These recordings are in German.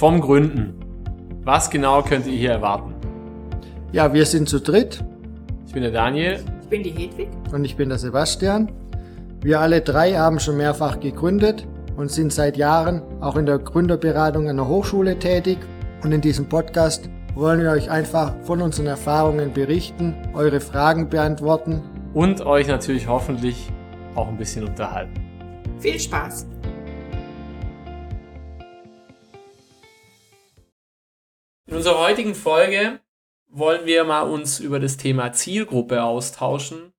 vom Gründen. Was genau könnt ihr hier erwarten? Ja, wir sind zu dritt. Ich bin der Daniel. Ich bin die Hedwig. Und ich bin der Sebastian. Wir alle drei haben schon mehrfach gegründet und sind seit Jahren auch in der Gründerberatung an der Hochschule tätig. Und in diesem Podcast wollen wir euch einfach von unseren Erfahrungen berichten, eure Fragen beantworten. Und euch natürlich hoffentlich auch ein bisschen unterhalten. Viel Spaß! Unserer heutigen Folge wollen wir mal uns über das Thema Zielgruppe austauschen,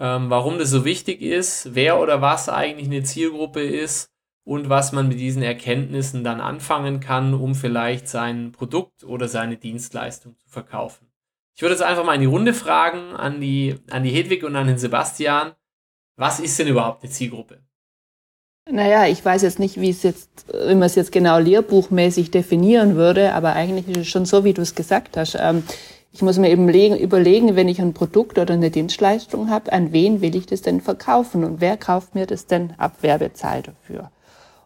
ähm, warum das so wichtig ist, wer oder was eigentlich eine Zielgruppe ist und was man mit diesen Erkenntnissen dann anfangen kann, um vielleicht sein Produkt oder seine Dienstleistung zu verkaufen. Ich würde jetzt einfach mal in die Runde fragen an die, an die Hedwig und an den Sebastian, was ist denn überhaupt eine Zielgruppe? Naja, ich weiß jetzt nicht, wie es jetzt, wenn man es jetzt genau lehrbuchmäßig definieren würde, aber eigentlich ist es schon so, wie du es gesagt hast. Ähm, ich muss mir eben überlegen, wenn ich ein Produkt oder eine Dienstleistung habe, an wen will ich das denn verkaufen und wer kauft mir das denn ab, wer bezahlt dafür.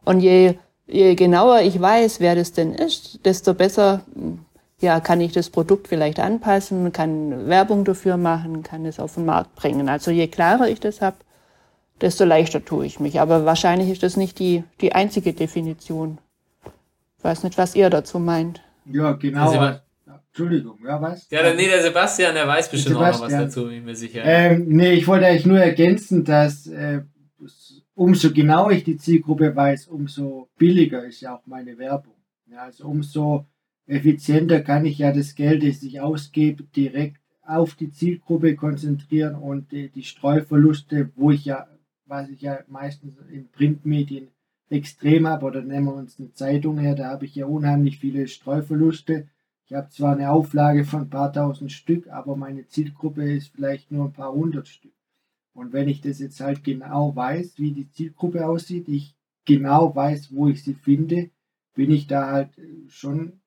Und je, je genauer ich weiß, wer das denn ist, desto besser ja, kann ich das Produkt vielleicht anpassen, kann Werbung dafür machen, kann es auf den Markt bringen. Also je klarer ich das habe, desto leichter tue ich mich. Aber wahrscheinlich ist das nicht die, die einzige Definition. Ich weiß nicht, was ihr dazu meint. Ja, genau. Also, Entschuldigung, ja, was? Ja, nee, der Sebastian, der weiß bestimmt auch noch was dazu, bin ich mir sicher. Ähm, nee, ich wollte eigentlich nur ergänzen, dass äh, umso genauer ich die Zielgruppe weiß, umso billiger ist ja auch meine Werbung. Ja, also umso effizienter kann ich ja das Geld, das ich ausgebe, direkt auf die Zielgruppe konzentrieren und die, die Streuverluste, wo ich ja was ich ja meistens in Printmedien extrem habe, oder nehmen wir uns eine Zeitung her, da habe ich ja unheimlich viele Streuverluste. Ich habe zwar eine Auflage von ein paar tausend Stück, aber meine Zielgruppe ist vielleicht nur ein paar hundert Stück. Und wenn ich das jetzt halt genau weiß, wie die Zielgruppe aussieht, ich genau weiß, wo ich sie finde, bin ich da halt schon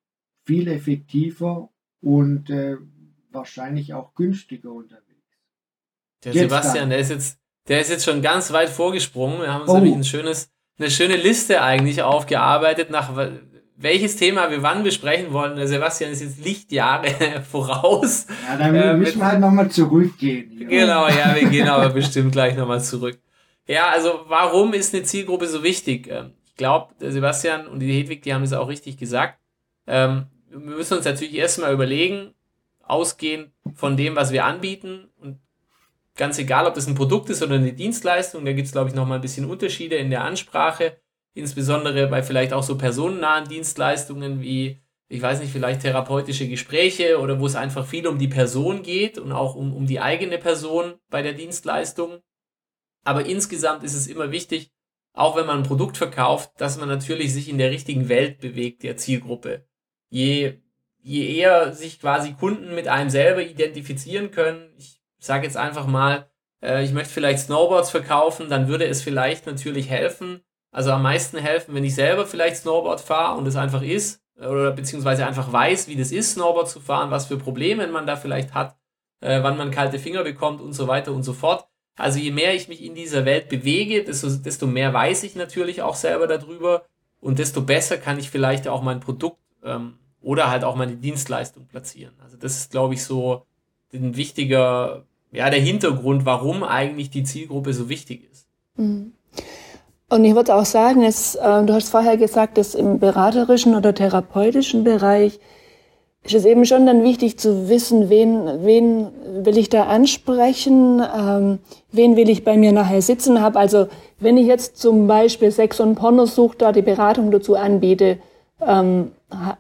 viel effektiver und äh, wahrscheinlich auch günstiger unterwegs. Der jetzt Sebastian, dann. der ist jetzt der ist jetzt schon ganz weit vorgesprungen. Wir haben uns oh. nämlich ein schönes, eine schöne Liste eigentlich aufgearbeitet, nach welches Thema wir wann besprechen wollen. Der Sebastian ist jetzt Lichtjahre voraus. Ja, dann äh, müssen wir halt nochmal zurückgehen. Genau, ja, wir gehen aber bestimmt gleich nochmal zurück. Ja, also warum ist eine Zielgruppe so wichtig? Ähm, ich glaube, Sebastian und die Hedwig, die haben es auch richtig gesagt. Ähm, wir müssen uns natürlich erstmal überlegen, ausgehend von dem, was wir anbieten und ganz egal, ob das ein Produkt ist oder eine Dienstleistung, da gibt es, glaube ich, nochmal ein bisschen Unterschiede in der Ansprache, insbesondere bei vielleicht auch so personennahen Dienstleistungen wie, ich weiß nicht, vielleicht therapeutische Gespräche oder wo es einfach viel um die Person geht und auch um, um die eigene Person bei der Dienstleistung. Aber insgesamt ist es immer wichtig, auch wenn man ein Produkt verkauft, dass man natürlich sich in der richtigen Welt bewegt, der Zielgruppe. Je, je eher sich quasi Kunden mit einem selber identifizieren können, ich sage jetzt einfach mal, äh, ich möchte vielleicht Snowboards verkaufen, dann würde es vielleicht natürlich helfen, also am meisten helfen, wenn ich selber vielleicht Snowboard fahre und es einfach ist, oder beziehungsweise einfach weiß, wie das ist, Snowboard zu fahren, was für Probleme man da vielleicht hat, äh, wann man kalte Finger bekommt und so weiter und so fort. Also je mehr ich mich in dieser Welt bewege, desto, desto mehr weiß ich natürlich auch selber darüber und desto besser kann ich vielleicht auch mein Produkt ähm, oder halt auch meine Dienstleistung platzieren. Also das ist, glaube ich, so ein wichtiger ja, der Hintergrund, warum eigentlich die Zielgruppe so wichtig ist. Mhm. Und ich würde auch sagen, es, äh, du hast vorher gesagt, dass im beraterischen oder therapeutischen Bereich ist es eben schon dann wichtig zu wissen, wen, wen will ich da ansprechen, ähm, wen will ich bei mir nachher sitzen haben. Also wenn ich jetzt zum Beispiel Sex und Pornosucht da die Beratung dazu anbiete, ähm,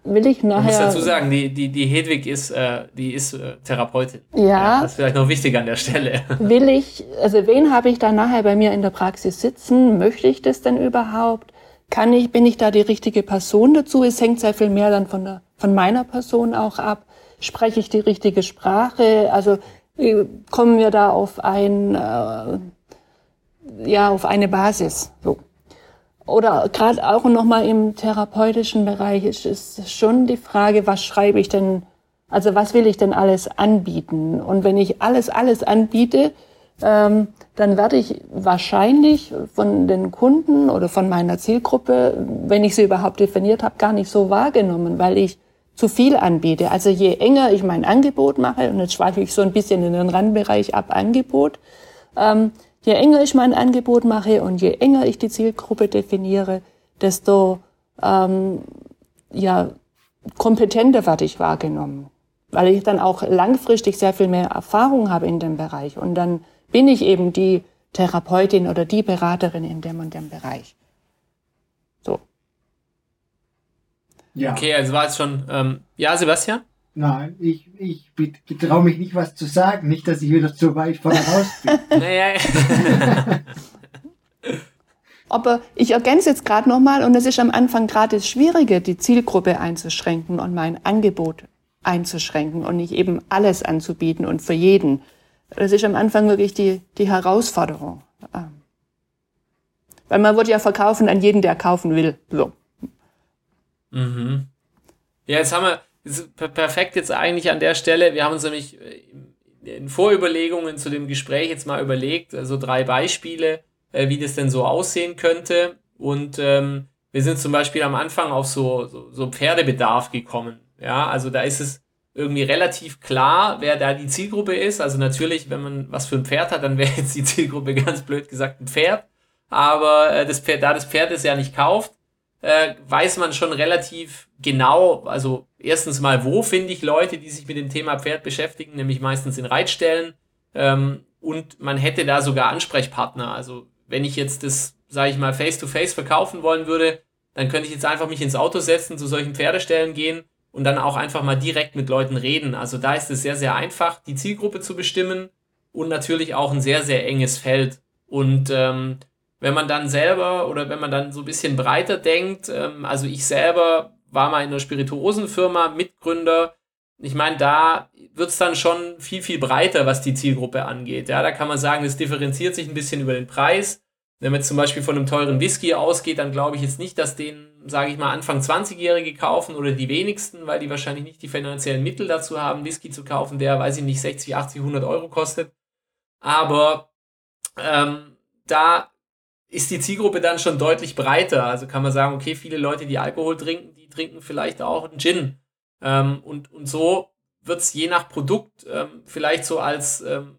will ich nachher. Ich muss dazu sagen, die, die, die Hedwig ist, äh, die ist äh, Therapeutin. Ja. ja. Das ist vielleicht noch wichtig an der Stelle. Will ich, also wen habe ich da nachher bei mir in der Praxis sitzen? Möchte ich das denn überhaupt? Kann ich, bin ich da die richtige Person dazu? Es hängt sehr viel mehr dann von der, von meiner Person auch ab. Spreche ich die richtige Sprache? Also äh, kommen wir da auf ein, äh, ja, auf eine Basis. So oder gerade auch nochmal im therapeutischen Bereich ist es schon die Frage, was schreibe ich denn, also was will ich denn alles anbieten? Und wenn ich alles, alles anbiete, ähm, dann werde ich wahrscheinlich von den Kunden oder von meiner Zielgruppe, wenn ich sie überhaupt definiert habe, gar nicht so wahrgenommen, weil ich zu viel anbiete. Also je enger ich mein Angebot mache, und jetzt schweife ich so ein bisschen in den Randbereich ab Angebot, ähm, je enger ich mein Angebot mache und je enger ich die Zielgruppe definiere, desto ähm, ja, kompetenter werde ich wahrgenommen, weil ich dann auch langfristig sehr viel mehr Erfahrung habe in dem Bereich und dann bin ich eben die Therapeutin oder die Beraterin in dem und dem Bereich. So. Ja. Okay, also war es schon. Ähm, ja, Sebastian? Nein, ich, ich traue mich nicht, was zu sagen. Nicht, dass ich wieder zu weit voraus bin. naja. Aber ich ergänze jetzt gerade nochmal, und es ist am Anfang gerade das Schwierige, die Zielgruppe einzuschränken und mein Angebot einzuschränken und nicht eben alles anzubieten und für jeden. Das ist am Anfang wirklich die, die Herausforderung. Ähm, weil man wird ja verkaufen an jeden, der kaufen will. So. Mhm. Ja, jetzt haben wir, perfekt jetzt eigentlich an der Stelle. Wir haben uns nämlich äh, in Vorüberlegungen zu dem Gespräch jetzt mal überlegt, also drei Beispiele, äh, wie das denn so aussehen könnte. Und ähm, wir sind zum Beispiel am Anfang auf so, so, so Pferdebedarf gekommen. Ja, also da ist es irgendwie relativ klar, wer da die Zielgruppe ist. Also natürlich, wenn man was für ein Pferd hat, dann wäre jetzt die Zielgruppe ganz blöd gesagt ein Pferd. Aber äh, das Pferd, da das Pferd es ja nicht kauft, äh, weiß man schon relativ genau, also erstens mal, wo finde ich Leute, die sich mit dem Thema Pferd beschäftigen, nämlich meistens in Reitstellen. Ähm, und man hätte da sogar Ansprechpartner. Also wenn ich jetzt das, sage ich mal, face-to-face -face verkaufen wollen würde, dann könnte ich jetzt einfach mich ins Auto setzen, zu solchen Pferdestellen gehen und dann auch einfach mal direkt mit Leuten reden. Also da ist es sehr, sehr einfach, die Zielgruppe zu bestimmen und natürlich auch ein sehr, sehr enges Feld. Und ähm, wenn man dann selber oder wenn man dann so ein bisschen breiter denkt, ähm, also ich selber war mal in einer Spirituosenfirma Mitgründer. Ich meine, da wird es dann schon viel, viel breiter, was die Zielgruppe angeht. Ja, da kann man sagen, es differenziert sich ein bisschen über den Preis. Wenn man jetzt zum Beispiel von einem teuren Whisky ausgeht, dann glaube ich jetzt nicht, dass den, sage ich mal, Anfang 20-Jährige kaufen oder die wenigsten, weil die wahrscheinlich nicht die finanziellen Mittel dazu haben, Whisky zu kaufen, der, weiß ich nicht, 60, 80, 100 Euro kostet. Aber ähm, da ist die Zielgruppe dann schon deutlich breiter. Also kann man sagen, okay, viele Leute, die Alkohol trinken, die trinken vielleicht auch einen Gin. Ähm, und, und so wird es je nach Produkt ähm, vielleicht so als ähm,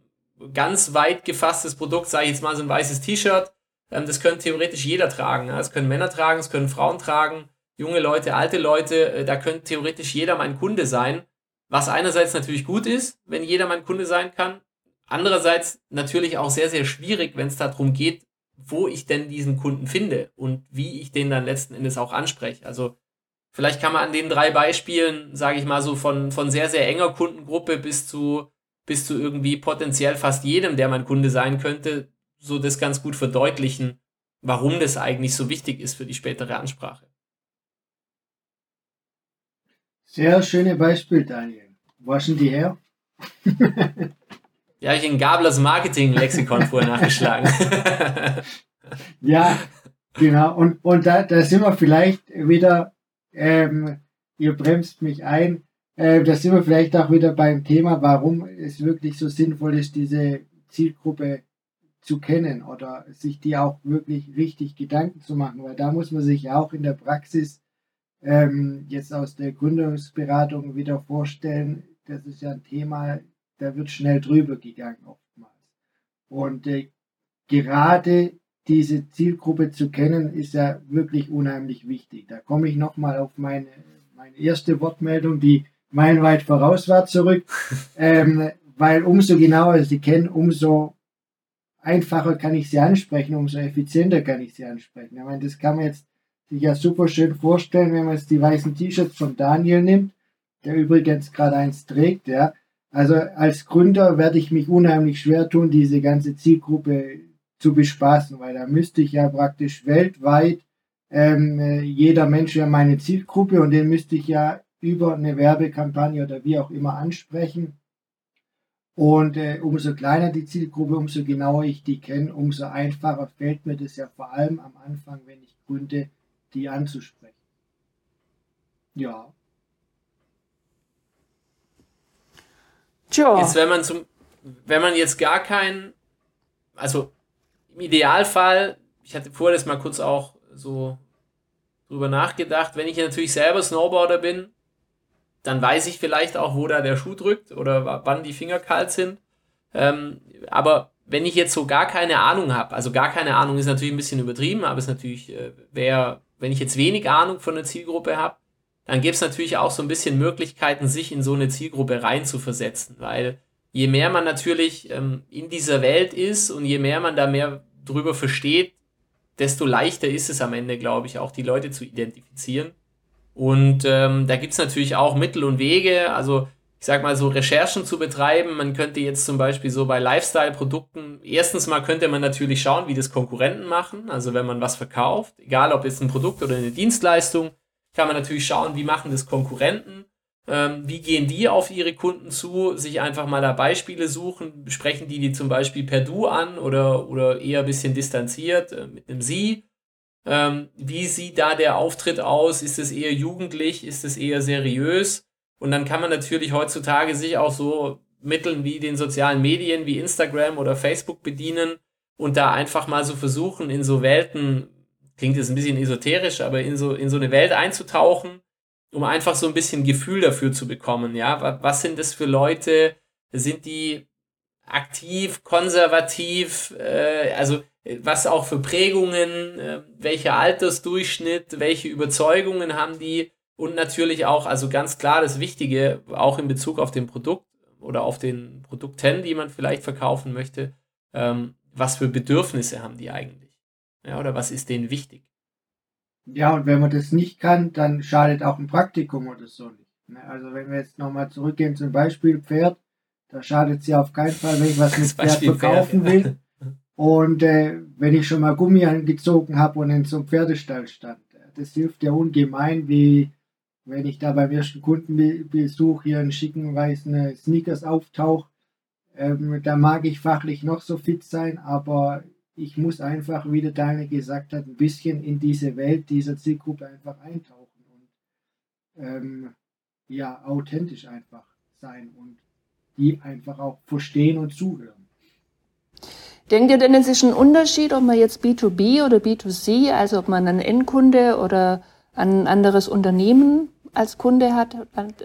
ganz weit gefasstes Produkt, sage ich jetzt mal so ein weißes T-Shirt, ähm, das können theoretisch jeder tragen. Ja? Das können Männer tragen, das können Frauen tragen, junge Leute, alte Leute, äh, da könnte theoretisch jeder mein Kunde sein. Was einerseits natürlich gut ist, wenn jeder mein Kunde sein kann. Andererseits natürlich auch sehr, sehr schwierig, wenn es darum geht, wo ich denn diesen Kunden finde und wie ich den dann letzten Endes auch anspreche. Also vielleicht kann man an den drei Beispielen, sage ich mal so, von, von sehr, sehr enger Kundengruppe bis zu, bis zu irgendwie potenziell fast jedem, der mein Kunde sein könnte, so das ganz gut verdeutlichen, warum das eigentlich so wichtig ist für die spätere Ansprache. Sehr schöne Beispiel, Daniel. Du die her? Ja, ich in Gablers Marketing-Lexikon vorher nachgeschlagen. ja, genau. Und, und da, da sind wir vielleicht wieder, ähm, ihr bremst mich ein, äh, da sind wir vielleicht auch wieder beim Thema, warum es wirklich so sinnvoll ist, diese Zielgruppe zu kennen oder sich die auch wirklich richtig Gedanken zu machen, weil da muss man sich auch in der Praxis ähm, jetzt aus der Gründungsberatung wieder vorstellen, das ist ja ein Thema, da wird schnell drüber gegangen oftmals. Und äh, gerade diese Zielgruppe zu kennen, ist ja wirklich unheimlich wichtig. Da komme ich nochmal auf meine, meine erste Wortmeldung, die meilenweit voraus war, zurück. ähm, weil umso genauer sie kennen, umso einfacher kann ich sie ansprechen, umso effizienter kann ich sie ansprechen. Ich meine, das kann man jetzt sich ja super schön vorstellen, wenn man jetzt die weißen T-Shirts von Daniel nimmt, der übrigens gerade eins trägt, ja. Also als Gründer werde ich mich unheimlich schwer tun, diese ganze Zielgruppe zu bespaßen, weil da müsste ich ja praktisch weltweit ähm, jeder Mensch wäre meine Zielgruppe und den müsste ich ja über eine Werbekampagne oder wie auch immer ansprechen. Und äh, umso kleiner die Zielgruppe, umso genauer ich die kenne, umso einfacher fällt mir das ja vor allem am Anfang, wenn ich gründe, die anzusprechen. Ja, Tja. Jetzt, wenn man zum, wenn man jetzt gar kein, also im Idealfall, ich hatte vorher das mal kurz auch so drüber nachgedacht, wenn ich natürlich selber Snowboarder bin, dann weiß ich vielleicht auch, wo da der Schuh drückt oder wann die Finger kalt sind. Ähm, aber wenn ich jetzt so gar keine Ahnung habe, also gar keine Ahnung ist natürlich ein bisschen übertrieben, aber es natürlich, äh, wer, wenn ich jetzt wenig Ahnung von der Zielgruppe habe, dann gibt es natürlich auch so ein bisschen Möglichkeiten, sich in so eine Zielgruppe reinzuversetzen, weil je mehr man natürlich ähm, in dieser Welt ist und je mehr man da mehr drüber versteht, desto leichter ist es am Ende, glaube ich, auch die Leute zu identifizieren. Und ähm, da gibt es natürlich auch Mittel und Wege, also ich sag mal so Recherchen zu betreiben. Man könnte jetzt zum Beispiel so bei Lifestyle-Produkten, erstens mal könnte man natürlich schauen, wie das Konkurrenten machen. Also wenn man was verkauft, egal ob es ein Produkt oder eine Dienstleistung, kann man natürlich schauen, wie machen das Konkurrenten. Ähm, wie gehen die auf ihre Kunden zu? Sich einfach mal da Beispiele suchen. Sprechen die die zum Beispiel per Du an oder, oder eher ein bisschen distanziert äh, mit einem Sie? Ähm, wie sieht da der Auftritt aus? Ist es eher jugendlich? Ist es eher seriös? Und dann kann man natürlich heutzutage sich auch so Mitteln wie den sozialen Medien wie Instagram oder Facebook bedienen und da einfach mal so versuchen, in so Welten, klingt jetzt ein bisschen esoterisch, aber in so, in so eine Welt einzutauchen, um einfach so ein bisschen Gefühl dafür zu bekommen. Ja, was sind das für Leute? Sind die aktiv, konservativ? Äh, also was auch für Prägungen, äh, welcher Altersdurchschnitt, welche Überzeugungen haben die und natürlich auch, also ganz klar das Wichtige, auch in Bezug auf den Produkt oder auf den Produkten, die man vielleicht verkaufen möchte, ähm, was für Bedürfnisse haben die eigentlich? Ja, oder was ist denen wichtig? Ja, und wenn man das nicht kann, dann schadet auch ein Praktikum oder so nicht. Ne? Also wenn wir jetzt nochmal zurückgehen zum Beispiel Pferd, da schadet es ja auf keinen Fall, wenn ich was mit Pferd verkaufen Pferd, ja. will. Und äh, wenn ich schon mal Gummi angezogen habe und in so einem Pferdestall stand, das hilft ja ungemein, wie wenn ich da beim ersten Kundenbesuch hier einen schicken weißen äh, Sneakers auftauche. Ähm, da mag ich fachlich noch so fit sein, aber ich muss einfach, wie der Daniel gesagt hat, ein bisschen in diese Welt dieser Zielgruppe einfach eintauchen und ähm, ja, authentisch einfach sein und die einfach auch verstehen und zuhören. Denkt ihr denn, es ist ein Unterschied, ob man jetzt B2B oder B2C, also ob man einen Endkunde oder ein anderes Unternehmen als Kunde hat?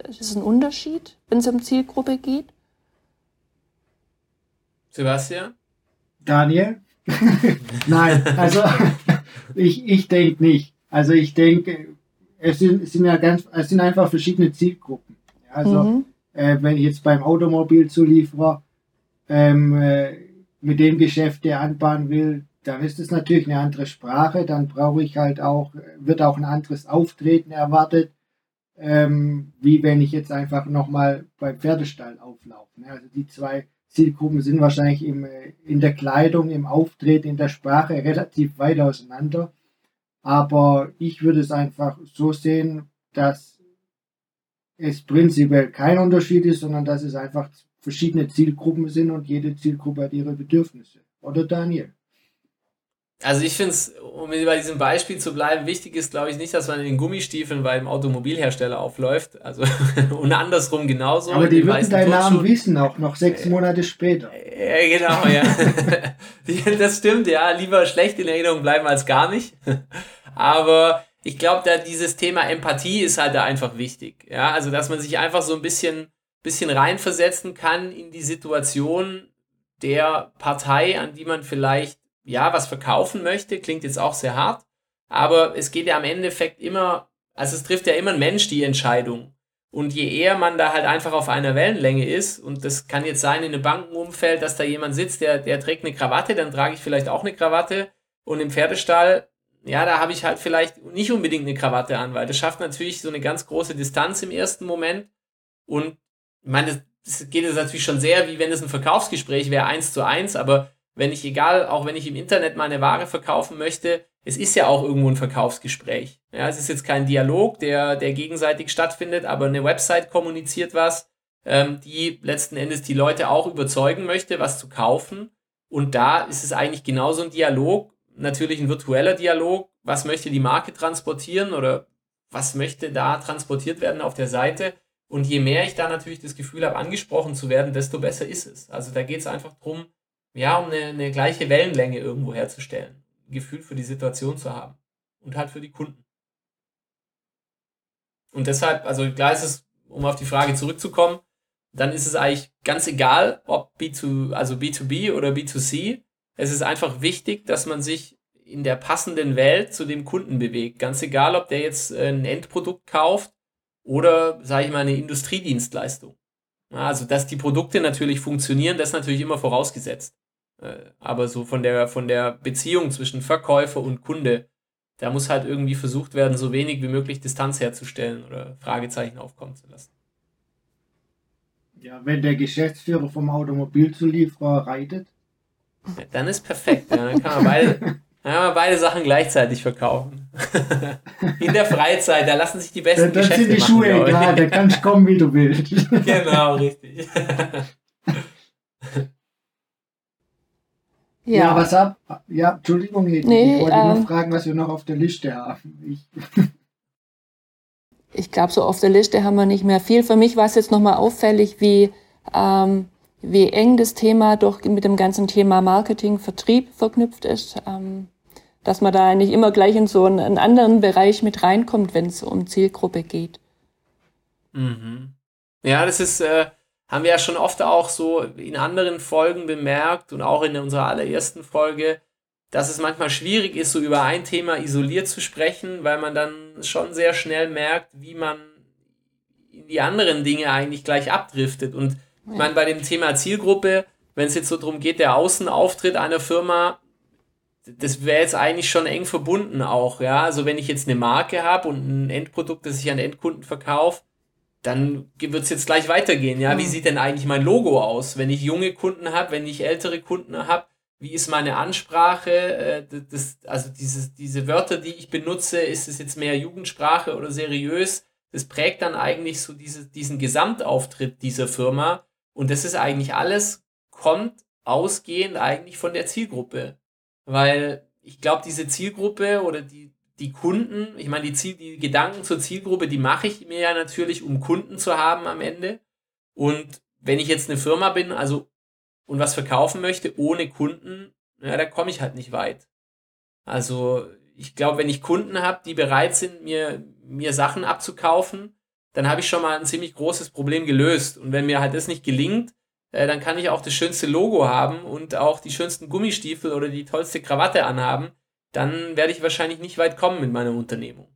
Ist es ein Unterschied, wenn es um Zielgruppe geht? Sebastian? Daniel? Nein, also ich, ich denke nicht. Also ich denke, es sind, es sind ja ganz, es sind einfach verschiedene Zielgruppen. Also mhm. äh, wenn ich jetzt beim Automobilzulieferer ähm, äh, mit dem Geschäft der anbahnen will, dann ist es natürlich eine andere Sprache, dann brauche ich halt auch, wird auch ein anderes Auftreten erwartet, ähm, wie wenn ich jetzt einfach nochmal beim Pferdestall auflaufe. Ne? Also die zwei Zielgruppen sind wahrscheinlich im, äh, in der Kleidung, im Auftreten, in der Sprache relativ weit auseinander. Aber ich würde es einfach so sehen, dass es prinzipiell kein Unterschied ist, sondern dass es einfach verschiedene Zielgruppen sind und jede Zielgruppe hat ihre Bedürfnisse. Oder Daniel? Also ich finde es, um bei diesem Beispiel zu bleiben, wichtig ist, glaube ich, nicht, dass man in den Gummistiefeln beim Automobilhersteller aufläuft. Also und andersrum genauso. Aber die würden deinen Namen wissen, auch noch sechs Monate später. Ja, genau, ja. das stimmt, ja. Lieber schlecht in Erinnerung bleiben als gar nicht. Aber ich glaube, da dieses Thema Empathie ist halt da einfach wichtig. Ja, also dass man sich einfach so ein bisschen bisschen reinversetzen kann in die Situation der Partei, an die man vielleicht ja was verkaufen möchte. Klingt jetzt auch sehr hart, aber es geht ja am Endeffekt immer, also es trifft ja immer ein Mensch die Entscheidung. Und je eher man da halt einfach auf einer Wellenlänge ist, und das kann jetzt sein in einem Bankenumfeld, dass da jemand sitzt, der, der trägt eine Krawatte, dann trage ich vielleicht auch eine Krawatte. Und im Pferdestall, ja, da habe ich halt vielleicht nicht unbedingt eine Krawatte an, weil das schafft natürlich so eine ganz große Distanz im ersten Moment. Und ich meine, es geht jetzt natürlich schon sehr, wie wenn es ein Verkaufsgespräch wäre, eins zu eins, aber wenn ich, egal, auch wenn ich im Internet meine Ware verkaufen möchte, es ist ja auch irgendwo ein Verkaufsgespräch. Ja, es ist jetzt kein Dialog, der, der gegenseitig stattfindet, aber eine Website kommuniziert was, ähm, die letzten Endes die Leute auch überzeugen möchte, was zu kaufen. Und da ist es eigentlich genauso ein Dialog, natürlich ein virtueller Dialog. Was möchte die Marke transportieren oder was möchte da transportiert werden auf der Seite? Und je mehr ich da natürlich das Gefühl habe, angesprochen zu werden, desto besser ist es. Also da geht es einfach darum, ja, um eine, eine gleiche Wellenlänge irgendwo herzustellen. Ein Gefühl für die Situation zu haben. Und halt für die Kunden. Und deshalb, also klar ist es, um auf die Frage zurückzukommen, dann ist es eigentlich ganz egal, ob B2, also B2B oder B2C. Es ist einfach wichtig, dass man sich in der passenden Welt zu dem Kunden bewegt. Ganz egal, ob der jetzt äh, ein Endprodukt kauft oder, sage ich mal, eine Industriedienstleistung. Also, dass die Produkte natürlich funktionieren, das ist natürlich immer vorausgesetzt. Äh, aber so von der, von der Beziehung zwischen Verkäufer und Kunde, da muss halt irgendwie versucht werden, so wenig wie möglich Distanz herzustellen oder Fragezeichen aufkommen zu lassen. Ja, wenn der Geschäftsführer vom Automobilzulieferer reitet. Ja, dann ist perfekt. Ja, dann kann man beide, dann man beide Sachen gleichzeitig verkaufen. In der Freizeit, da lassen sich die besten dann, dann Geschäfte sind die machen, Schuhe egal, da kannst du kommen, wie du willst. Genau, richtig. Ja, was ab? Ja, Entschuldigung, Hedwig, Nee, ich wollte ähm, nur fragen, was wir noch auf der Liste haben. Ich, Ich glaube, so auf der Liste haben wir nicht mehr viel. Für mich war es jetzt nochmal auffällig, wie, ähm, wie eng das Thema doch mit dem ganzen Thema Marketing, Vertrieb verknüpft ist. Ähm, dass man da nicht immer gleich in so einen, einen anderen Bereich mit reinkommt, wenn es um Zielgruppe geht. Mhm. Ja, das ist, äh, haben wir ja schon oft auch so in anderen Folgen bemerkt und auch in unserer allerersten Folge, dass es manchmal schwierig ist, so über ein Thema isoliert zu sprechen, weil man dann schon sehr schnell merkt, wie man in die anderen Dinge eigentlich gleich abdriftet. Und ich meine, bei dem Thema Zielgruppe, wenn es jetzt so darum geht, der Außenauftritt einer Firma, das wäre jetzt eigentlich schon eng verbunden auch, ja. Also wenn ich jetzt eine Marke habe und ein Endprodukt, das ich an Endkunden verkaufe, dann wird es jetzt gleich weitergehen, ja. Wie Mhm. sieht denn eigentlich mein Logo aus? Wenn ich junge Kunden habe, wenn ich ältere Kunden habe, wie ist meine Ansprache? Äh, das, das, also dieses, diese Wörter, die ich benutze, ist es jetzt mehr Jugendsprache oder seriös? Das prägt dann eigentlich so diese, diesen Gesamtauftritt dieser Firma. Und das ist eigentlich alles, kommt ausgehend eigentlich von der Zielgruppe. Weil ich glaube, diese Zielgruppe oder die, die Kunden, ich meine, die, Ziel, die Gedanken zur Zielgruppe, die mache ich mir ja natürlich, um Kunden zu haben am Ende. Und wenn ich jetzt eine Firma bin, also und was verkaufen möchte ohne Kunden, ja, da komme ich halt nicht weit. Also ich glaube, wenn ich Kunden habe, die bereit sind, mir, mir Sachen abzukaufen, dann habe ich schon mal ein ziemlich großes Problem gelöst. Und wenn mir halt das nicht gelingt, äh, dann kann ich auch das schönste Logo haben und auch die schönsten Gummistiefel oder die tollste Krawatte anhaben. Dann werde ich wahrscheinlich nicht weit kommen mit meiner Unternehmung.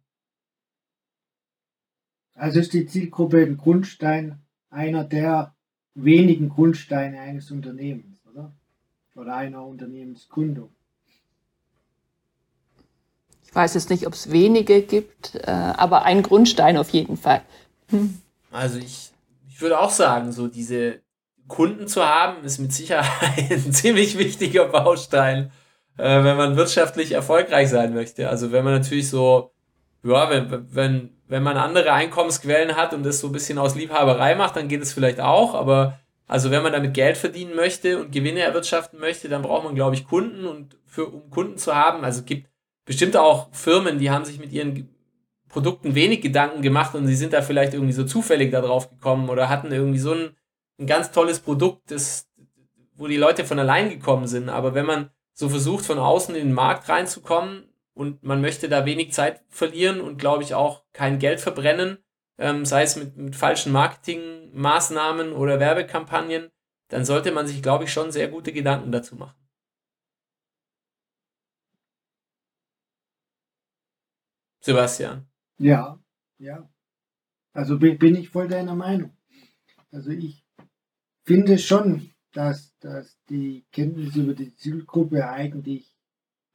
also ist die Zielgruppe ein Grundstein, einer der wenigen Grundsteine eines Unternehmens, oder? Oder einer Unternehmensgründung. Ich weiß jetzt nicht, ob es wenige gibt, äh, aber ein Grundstein auf jeden Fall. Also ich, ich würde auch sagen, so diese Kunden zu haben, ist mit Sicherheit ein ziemlich wichtiger Baustein, äh, wenn man wirtschaftlich erfolgreich sein möchte. Also wenn man natürlich so, ja, wenn, wenn, wenn man andere Einkommensquellen hat und das so ein bisschen aus Liebhaberei macht, dann geht es vielleicht auch, aber also wenn man damit Geld verdienen möchte und Gewinne erwirtschaften möchte, dann braucht man, glaube ich, Kunden und für, um Kunden zu haben, also es gibt bestimmt auch Firmen, die haben sich mit ihren Produkten wenig Gedanken gemacht und sie sind da vielleicht irgendwie so zufällig da drauf gekommen oder hatten irgendwie so ein, ein ganz tolles Produkt, das, wo die Leute von allein gekommen sind. Aber wenn man so versucht, von außen in den Markt reinzukommen und man möchte da wenig Zeit verlieren und glaube ich auch kein Geld verbrennen, ähm, sei es mit, mit falschen Marketingmaßnahmen oder Werbekampagnen, dann sollte man sich, glaube ich, schon sehr gute Gedanken dazu machen. Sebastian. Ja, ja. Also bin, bin ich voll deiner Meinung. Also ich finde schon, dass, dass die Kenntnisse über die Zielgruppe eigentlich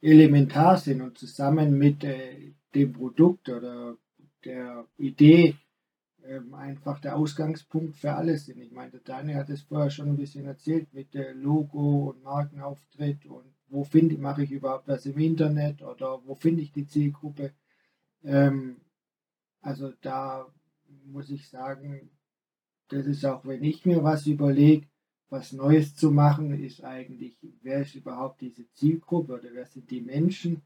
elementar sind und zusammen mit äh, dem Produkt oder der Idee ähm, einfach der Ausgangspunkt für alles sind. Ich meine, der Daniel hat es vorher schon ein bisschen erzählt mit äh, Logo und Markenauftritt und wo finde mache ich überhaupt was im Internet oder wo finde ich die Zielgruppe. Ähm, also da muss ich sagen, das ist auch, wenn ich mir was überlege, was Neues zu machen, ist eigentlich, wer ist überhaupt diese Zielgruppe oder wer sind die Menschen?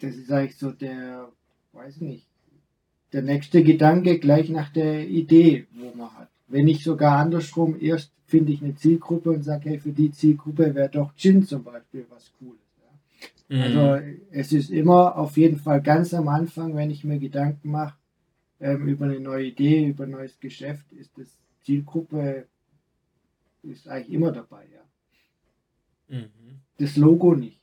Das ist eigentlich so der, weiß nicht, der nächste Gedanke gleich nach der Idee, wo man hat. Wenn nicht sogar andersrum, erst finde ich eine Zielgruppe und sage, hey, für die Zielgruppe wäre doch Gin zum Beispiel was Cooles. Ja. Mhm. Also es ist immer auf jeden Fall ganz am Anfang, wenn ich mir Gedanken mache ähm, über eine neue Idee, über ein neues Geschäft, ist das Zielgruppe ist eigentlich immer dabei, ja. Mhm. Das Logo nicht.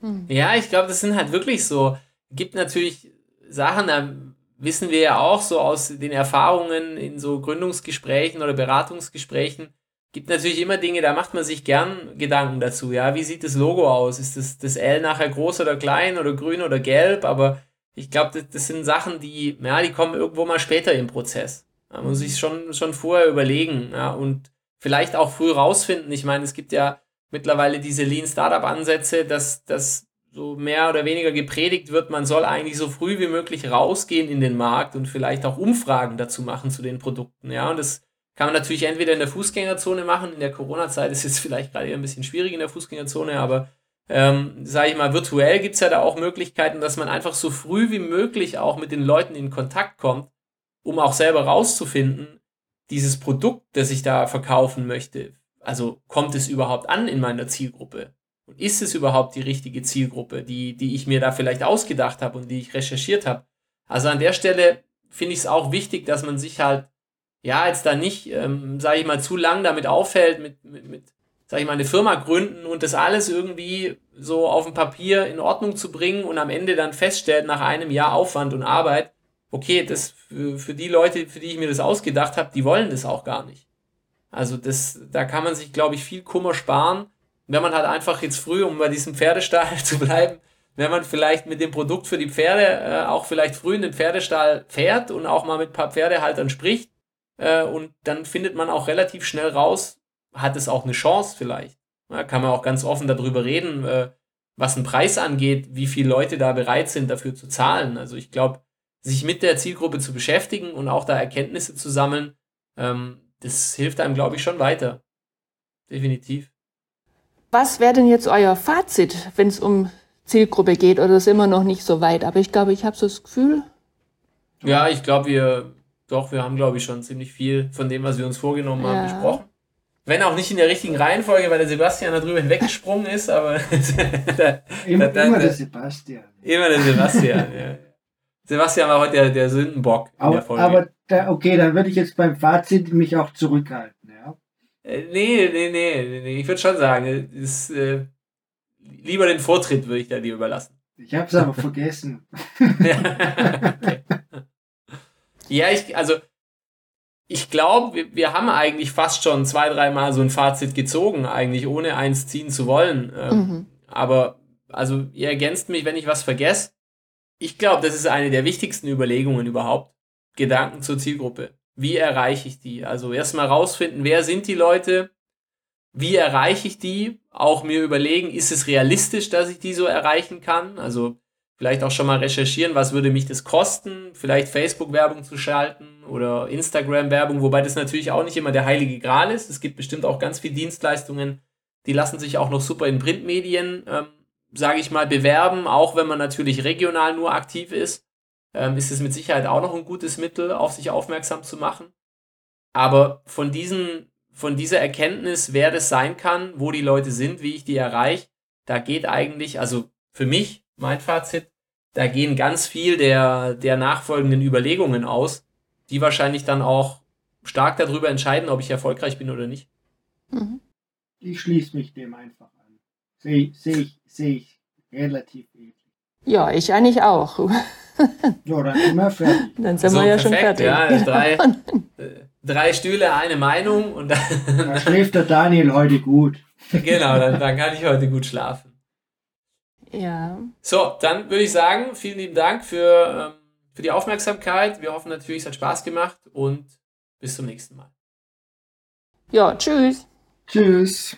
Hm. Ja, ich glaube, das sind halt wirklich so. Gibt natürlich Sachen, da wissen wir ja auch so aus den Erfahrungen in so Gründungsgesprächen oder Beratungsgesprächen, gibt natürlich immer Dinge, da macht man sich gern Gedanken dazu. Ja, wie sieht das Logo aus? Ist das, das L nachher groß oder klein oder grün oder gelb? Aber ich glaube, das, das sind Sachen, die, ja, die kommen irgendwo mal später im Prozess. Da muss ich schon, schon vorher überlegen, ja, und vielleicht auch früh rausfinden. Ich meine, es gibt ja mittlerweile diese Lean Startup Ansätze, dass das so mehr oder weniger gepredigt wird, man soll eigentlich so früh wie möglich rausgehen in den Markt und vielleicht auch Umfragen dazu machen zu den Produkten, ja, und das kann man natürlich entweder in der Fußgängerzone machen, in der Corona-Zeit ist es vielleicht gerade ein bisschen schwierig in der Fußgängerzone, aber ähm, sage ich mal, virtuell gibt es ja da auch Möglichkeiten, dass man einfach so früh wie möglich auch mit den Leuten in Kontakt kommt, um auch selber rauszufinden, dieses Produkt, das ich da verkaufen möchte, also kommt es überhaupt an in meiner Zielgruppe? Und ist es überhaupt die richtige Zielgruppe, die, die ich mir da vielleicht ausgedacht habe und die ich recherchiert habe? Also an der Stelle finde ich es auch wichtig, dass man sich halt, ja, jetzt da nicht, ähm, sage ich mal, zu lang damit aufhält, mit, mit, mit sage ich mal, eine Firma gründen und das alles irgendwie so auf dem Papier in Ordnung zu bringen und am Ende dann feststellt, nach einem Jahr Aufwand und Arbeit, okay, das für, für die Leute, für die ich mir das ausgedacht habe, die wollen das auch gar nicht. Also das, da kann man sich, glaube ich, viel Kummer sparen, wenn man halt einfach jetzt früh, um bei diesem Pferdestall zu bleiben, wenn man vielleicht mit dem Produkt für die Pferde äh, auch vielleicht früh in den Pferdestall fährt und auch mal mit ein paar Pferdehaltern spricht äh, und dann findet man auch relativ schnell raus, hat es auch eine Chance vielleicht. Da kann man auch ganz offen darüber reden, äh, was den Preis angeht, wie viele Leute da bereit sind, dafür zu zahlen. Also ich glaube, sich mit der Zielgruppe zu beschäftigen und auch da Erkenntnisse zu sammeln, ähm, das hilft einem, glaube ich, schon weiter. Definitiv. Was wäre denn jetzt euer Fazit, wenn es um Zielgruppe geht? Oder ist immer noch nicht so weit? Aber ich glaube, ich habe so das Gefühl. Ja, ich glaube, wir, doch, wir haben, glaube ich, schon ziemlich viel von dem, was wir uns vorgenommen Ja. haben, besprochen. Wenn auch nicht in der richtigen Reihenfolge, weil der Sebastian da drüber hinweggesprungen ist, aber da, Immer, da- immer da- der Sebastian. immer der Sebastian. ja. Sebastian war heute der, der Sündenbock in der Aber, Folge. aber da, okay, dann würde ich jetzt beim Fazit mich auch zurückhalten. Ja? Äh, nee, nee, nee, nee, nee, ich würde schon sagen, ist, äh, lieber den Vortritt würde ich da dir überlassen. Ich habe es aber vergessen. okay. Ja, ich, also, ich glaube, wir, wir haben eigentlich fast schon zwei, dreimal so ein Fazit gezogen, eigentlich ohne eins ziehen zu wollen. Ähm, Mhm. Aber, also, ihr ergänzt mich, wenn ich was vergesse. Ich glaube, das ist eine der wichtigsten Überlegungen überhaupt. Gedanken zur Zielgruppe. Wie erreiche ich die? Also erstmal rausfinden, wer sind die Leute? Wie erreiche ich die? Auch mir überlegen, ist es realistisch, dass ich die so erreichen kann? Also vielleicht auch schon mal recherchieren, was würde mich das kosten? Vielleicht Facebook-Werbung zu schalten oder Instagram-Werbung, wobei das natürlich auch nicht immer der heilige Gral ist. Es gibt bestimmt auch ganz viele Dienstleistungen, die lassen sich auch noch super in Printmedien, ähm, sage ich mal, bewerben, auch wenn man natürlich regional nur aktiv ist. Ähm, ist es mit Sicherheit auch noch ein gutes Mittel, auf sich aufmerksam zu machen. Aber von, diesen, von dieser Erkenntnis, wer das sein kann, wo die Leute sind, wie ich die erreiche, da geht eigentlich, also für mich, mein Fazit, da gehen ganz viel der, der nachfolgenden Überlegungen aus, die wahrscheinlich dann auch stark darüber entscheiden, ob ich erfolgreich bin oder nicht. Mhm. Ich schließe mich dem einfach an. Sehe seh ich, seh ich relativ ähnlich. Ja, ich eigentlich auch. Ja, dann sind wir fertig. Dann sind So, wir ja schon perfekt, fertig. ja, Genau. drei- Äh, Drei Stühle, eine Meinung und dann, Da schläft der Daniel heute gut. genau, dann, dann kann ich heute gut schlafen. Ja. So, dann würde ich sagen, vielen lieben Dank für, ähm, für die Aufmerksamkeit. Wir hoffen natürlich, es hat Spaß gemacht und bis zum nächsten Mal. ja, tschüss. Tschüss.